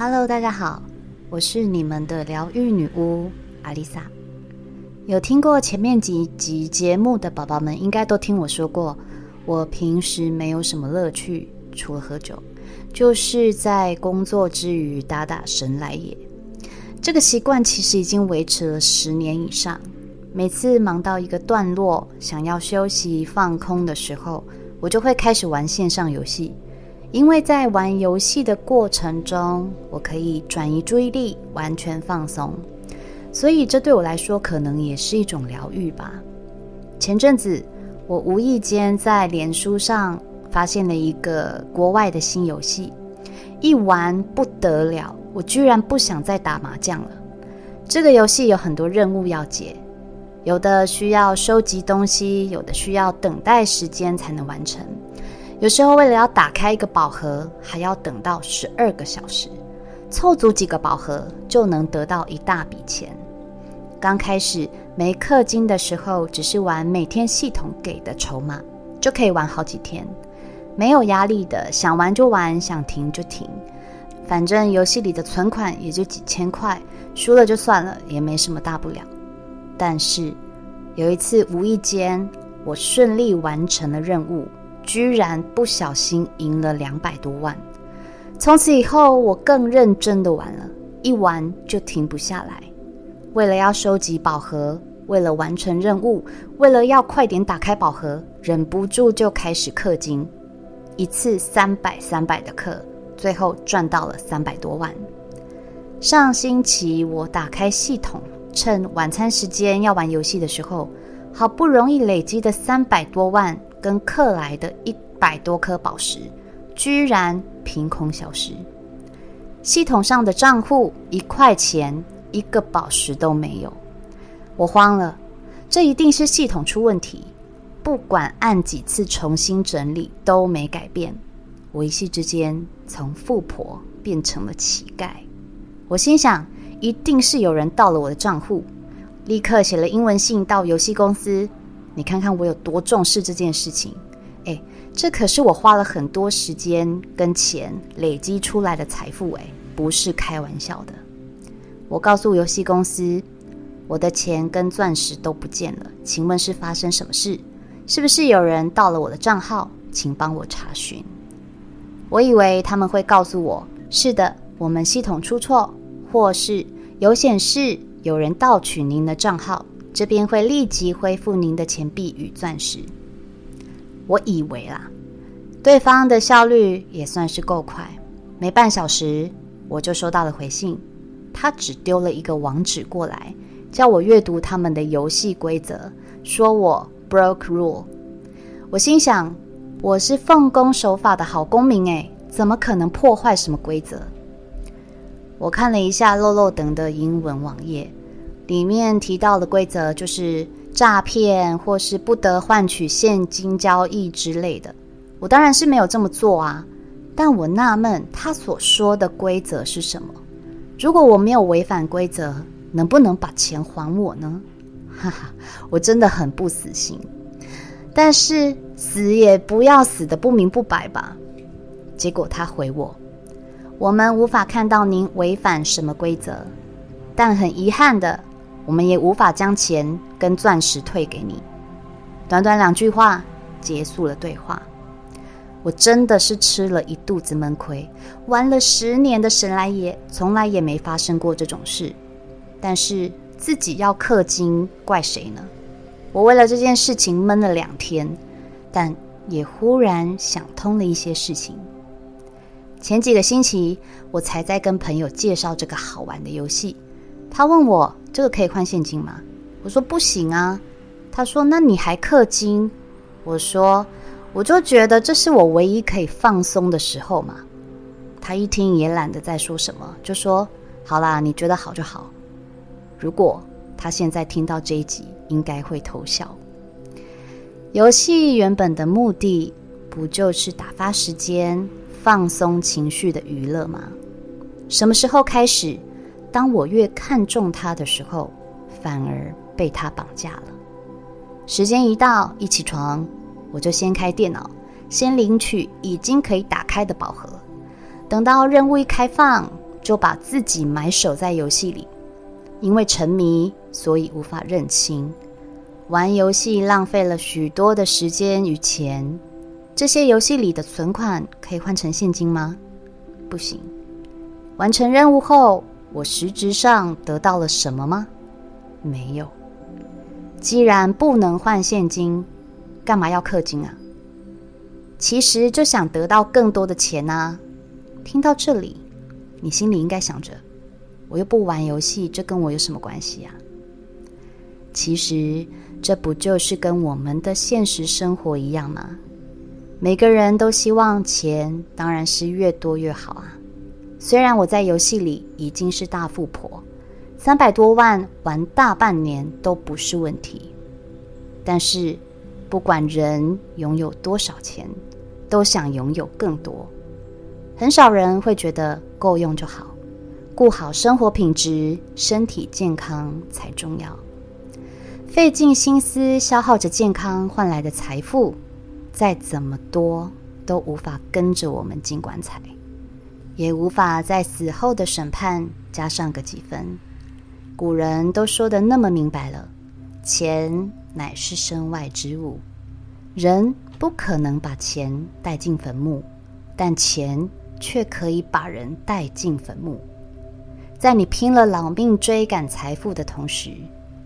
Hello，大家好，我是你们的疗愈女巫阿丽萨。有听过前面几集节目的宝宝们，应该都听我说过，我平时没有什么乐趣，除了喝酒，就是在工作之余打打神来也。这个习惯其实已经维持了十年以上。每次忙到一个段落，想要休息放空的时候，我就会开始玩线上游戏。因为在玩游戏的过程中，我可以转移注意力，完全放松，所以这对我来说可能也是一种疗愈吧。前阵子，我无意间在脸书上发现了一个国外的新游戏，一玩不得了，我居然不想再打麻将了。这个游戏有很多任务要解，有的需要收集东西，有的需要等待时间才能完成。有时候为了要打开一个宝盒，还要等到十二个小时，凑足几个宝盒就能得到一大笔钱。刚开始没氪金的时候，只是玩每天系统给的筹码，就可以玩好几天，没有压力的，想玩就玩，想停就停，反正游戏里的存款也就几千块，输了就算了，也没什么大不了。但是有一次无意间，我顺利完成了任务。居然不小心赢了两百多万，从此以后我更认真的玩了，一玩就停不下来。为了要收集宝盒，为了完成任务，为了要快点打开宝盒，忍不住就开始氪金，一次三百三百的氪，最后赚到了三百多万。上星期我打开系统，趁晚餐时间要玩游戏的时候，好不容易累积的三百多万。跟克来的一百多颗宝石，居然凭空消失。系统上的账户一块钱一个宝石都没有，我慌了。这一定是系统出问题，不管按几次重新整理都没改变。我一夕之间从富婆变成了乞丐。我心想，一定是有人盗了我的账户，立刻写了英文信到游戏公司。你看看我有多重视这件事情，哎，这可是我花了很多时间跟钱累积出来的财富，哎，不是开玩笑的。我告诉游戏公司，我的钱跟钻石都不见了，请问是发生什么事？是不是有人盗了我的账号？请帮我查询。我以为他们会告诉我，是的，我们系统出错，或是有显示有人盗取您的账号。这边会立即恢复您的钱币与钻石。我以为啦，对方的效率也算是够快，没半小时我就收到了回信。他只丢了一个网址过来，叫我阅读他们的游戏规则，说我 broke rule。我心想，我是奉公守法的好公民诶，怎么可能破坏什么规则？我看了一下漏漏等的英文网页。里面提到的规则就是诈骗或是不得换取现金交易之类的。我当然是没有这么做啊，但我纳闷他所说的规则是什么？如果我没有违反规则，能不能把钱还我呢？哈哈，我真的很不死心，但是死也不要死的不明不白吧。结果他回我：我们无法看到您违反什么规则，但很遗憾的。我们也无法将钱跟钻石退给你。短短两句话结束了对话。我真的是吃了一肚子闷亏，玩了十年的神来也，从来也没发生过这种事。但是自己要氪金，怪谁呢？我为了这件事情闷了两天，但也忽然想通了一些事情。前几个星期，我才在跟朋友介绍这个好玩的游戏。他问我这个可以换现金吗？我说不行啊。他说那你还氪金？我说我就觉得这是我唯一可以放松的时候嘛。他一听也懒得再说什么，就说好啦，你觉得好就好。如果他现在听到这一集，应该会偷笑。游戏原本的目的不就是打发时间、放松情绪的娱乐吗？什么时候开始？当我越看重他的时候，反而被他绑架了。时间一到，一起床，我就先开电脑，先领取已经可以打开的宝盒。等到任务一开放，就把自己埋首在游戏里，因为沉迷，所以无法认清。玩游戏浪费了许多的时间与钱，这些游戏里的存款可以换成现金吗？不行。完成任务后，我实质上得到了什么吗？没有。既然不能换现金，干嘛要氪金啊？其实就想得到更多的钱啊！听到这里，你心里应该想着：我又不玩游戏，这跟我有什么关系呀？其实。这不就是跟我们的现实生活一样吗？每个人都希望钱当然是越多越好啊。虽然我在游戏里已经是大富婆，三百多万玩大半年都不是问题，但是不管人拥有多少钱，都想拥有更多。很少人会觉得够用就好，顾好生活品质、身体健康才重要。费尽心思消耗着健康换来的财富，再怎么多都无法跟着我们进棺材，也无法在死后的审判加上个几分。古人都说的那么明白了，钱乃是身外之物，人不可能把钱带进坟墓，但钱却可以把人带进坟墓。在你拼了老命追赶财富的同时，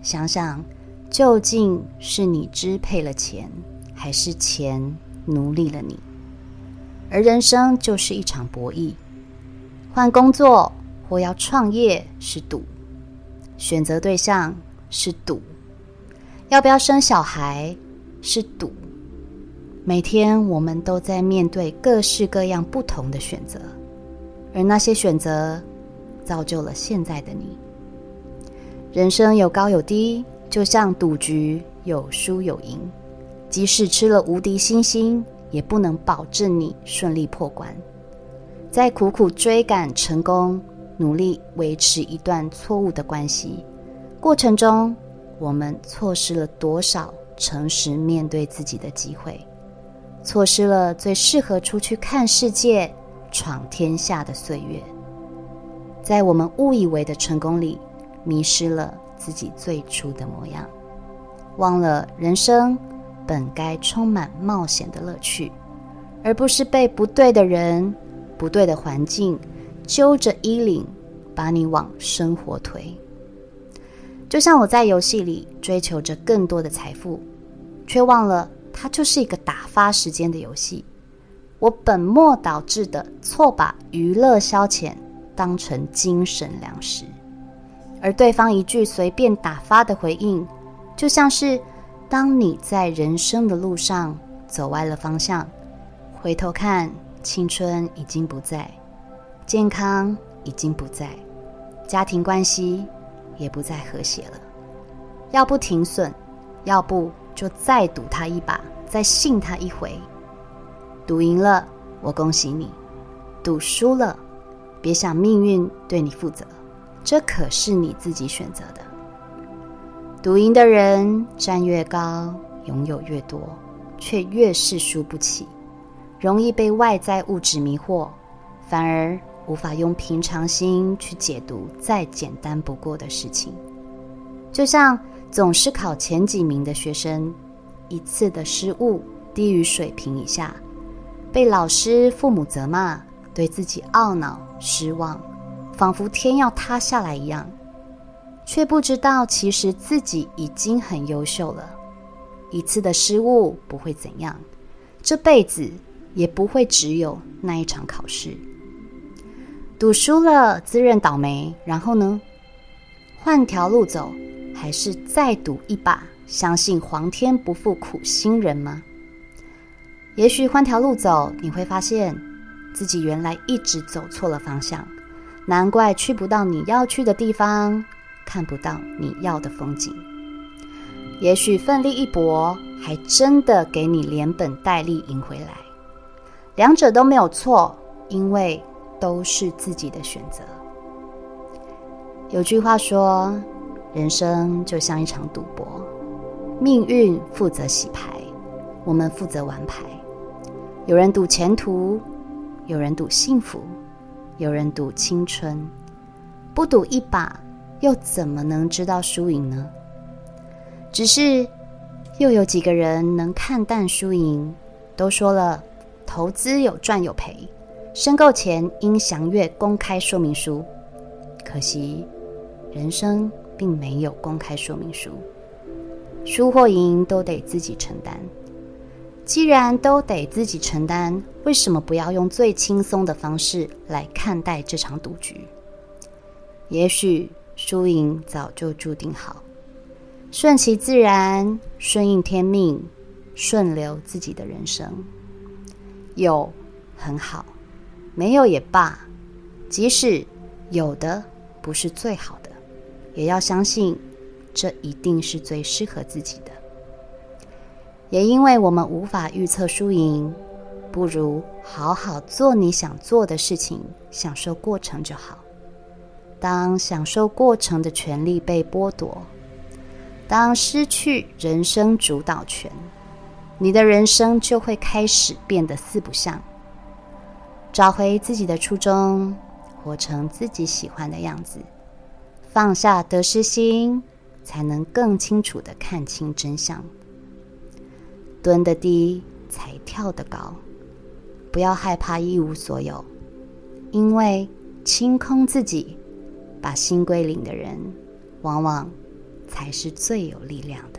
想想。究竟是你支配了钱，还是钱奴隶了你？而人生就是一场博弈，换工作或要创业是赌，选择对象是赌，要不要生小孩是赌。每天我们都在面对各式各样不同的选择，而那些选择造就了现在的你。人生有高有低。就像赌局有输有赢，即使吃了无敌星星，也不能保证你顺利破关。在苦苦追赶成功，努力维持一段错误的关系过程中，我们错失了多少诚实面对自己的机会？错失了最适合出去看世界、闯天下的岁月，在我们误以为的成功里，迷失了。自己最初的模样，忘了人生本该充满冒险的乐趣，而不是被不对的人、不对的环境揪着衣领，把你往生活推。就像我在游戏里追求着更多的财富，却忘了它就是一个打发时间的游戏。我本末倒置的错把娱乐消遣当成精神粮食。而对方一句随便打发的回应，就像是当你在人生的路上走歪了方向，回头看，青春已经不在，健康已经不在，家庭关系也不再和谐了。要不停损，要不就再赌他一把，再信他一回。赌赢了，我恭喜你；赌输了，别想命运对你负责。这可是你自己选择的。赌赢的人站越高，拥有越多，却越是输不起，容易被外在物质迷惑，反而无法用平常心去解读再简单不过的事情。就像总是考前几名的学生，一次的失误低于水平以下，被老师、父母责骂，对自己懊恼、失望。仿佛天要塌下来一样，却不知道其实自己已经很优秀了。一次的失误不会怎样，这辈子也不会只有那一场考试。赌输了，自认倒霉，然后呢？换条路走，还是再赌一把？相信皇天不负苦心人吗？也许换条路走，你会发现自己原来一直走错了方向。难怪去不到你要去的地方，看不到你要的风景。也许奋力一搏，还真的给你连本带利赢回来。两者都没有错，因为都是自己的选择。有句话说，人生就像一场赌博，命运负责洗牌，我们负责玩牌。有人赌前途，有人赌幸福。有人赌青春，不赌一把，又怎么能知道输赢呢？只是，又有几个人能看淡输赢？都说了，投资有赚有赔，申购前应详阅公开说明书。可惜，人生并没有公开说明书，输或赢都得自己承担。既然都得自己承担，为什么不要用最轻松的方式来看待这场赌局？也许输赢早就注定好，顺其自然，顺应天命，顺流自己的人生。有很好，没有也罢。即使有的不是最好的，也要相信，这一定是最适合自己的。也因为我们无法预测输赢，不如好好做你想做的事情，享受过程就好。当享受过程的权利被剥夺，当失去人生主导权，你的人生就会开始变得四不像。找回自己的初衷，活成自己喜欢的样子，放下得失心，才能更清楚的看清真相。蹲得低才跳得高，不要害怕一无所有，因为清空自己，把心归零的人，往往才是最有力量的。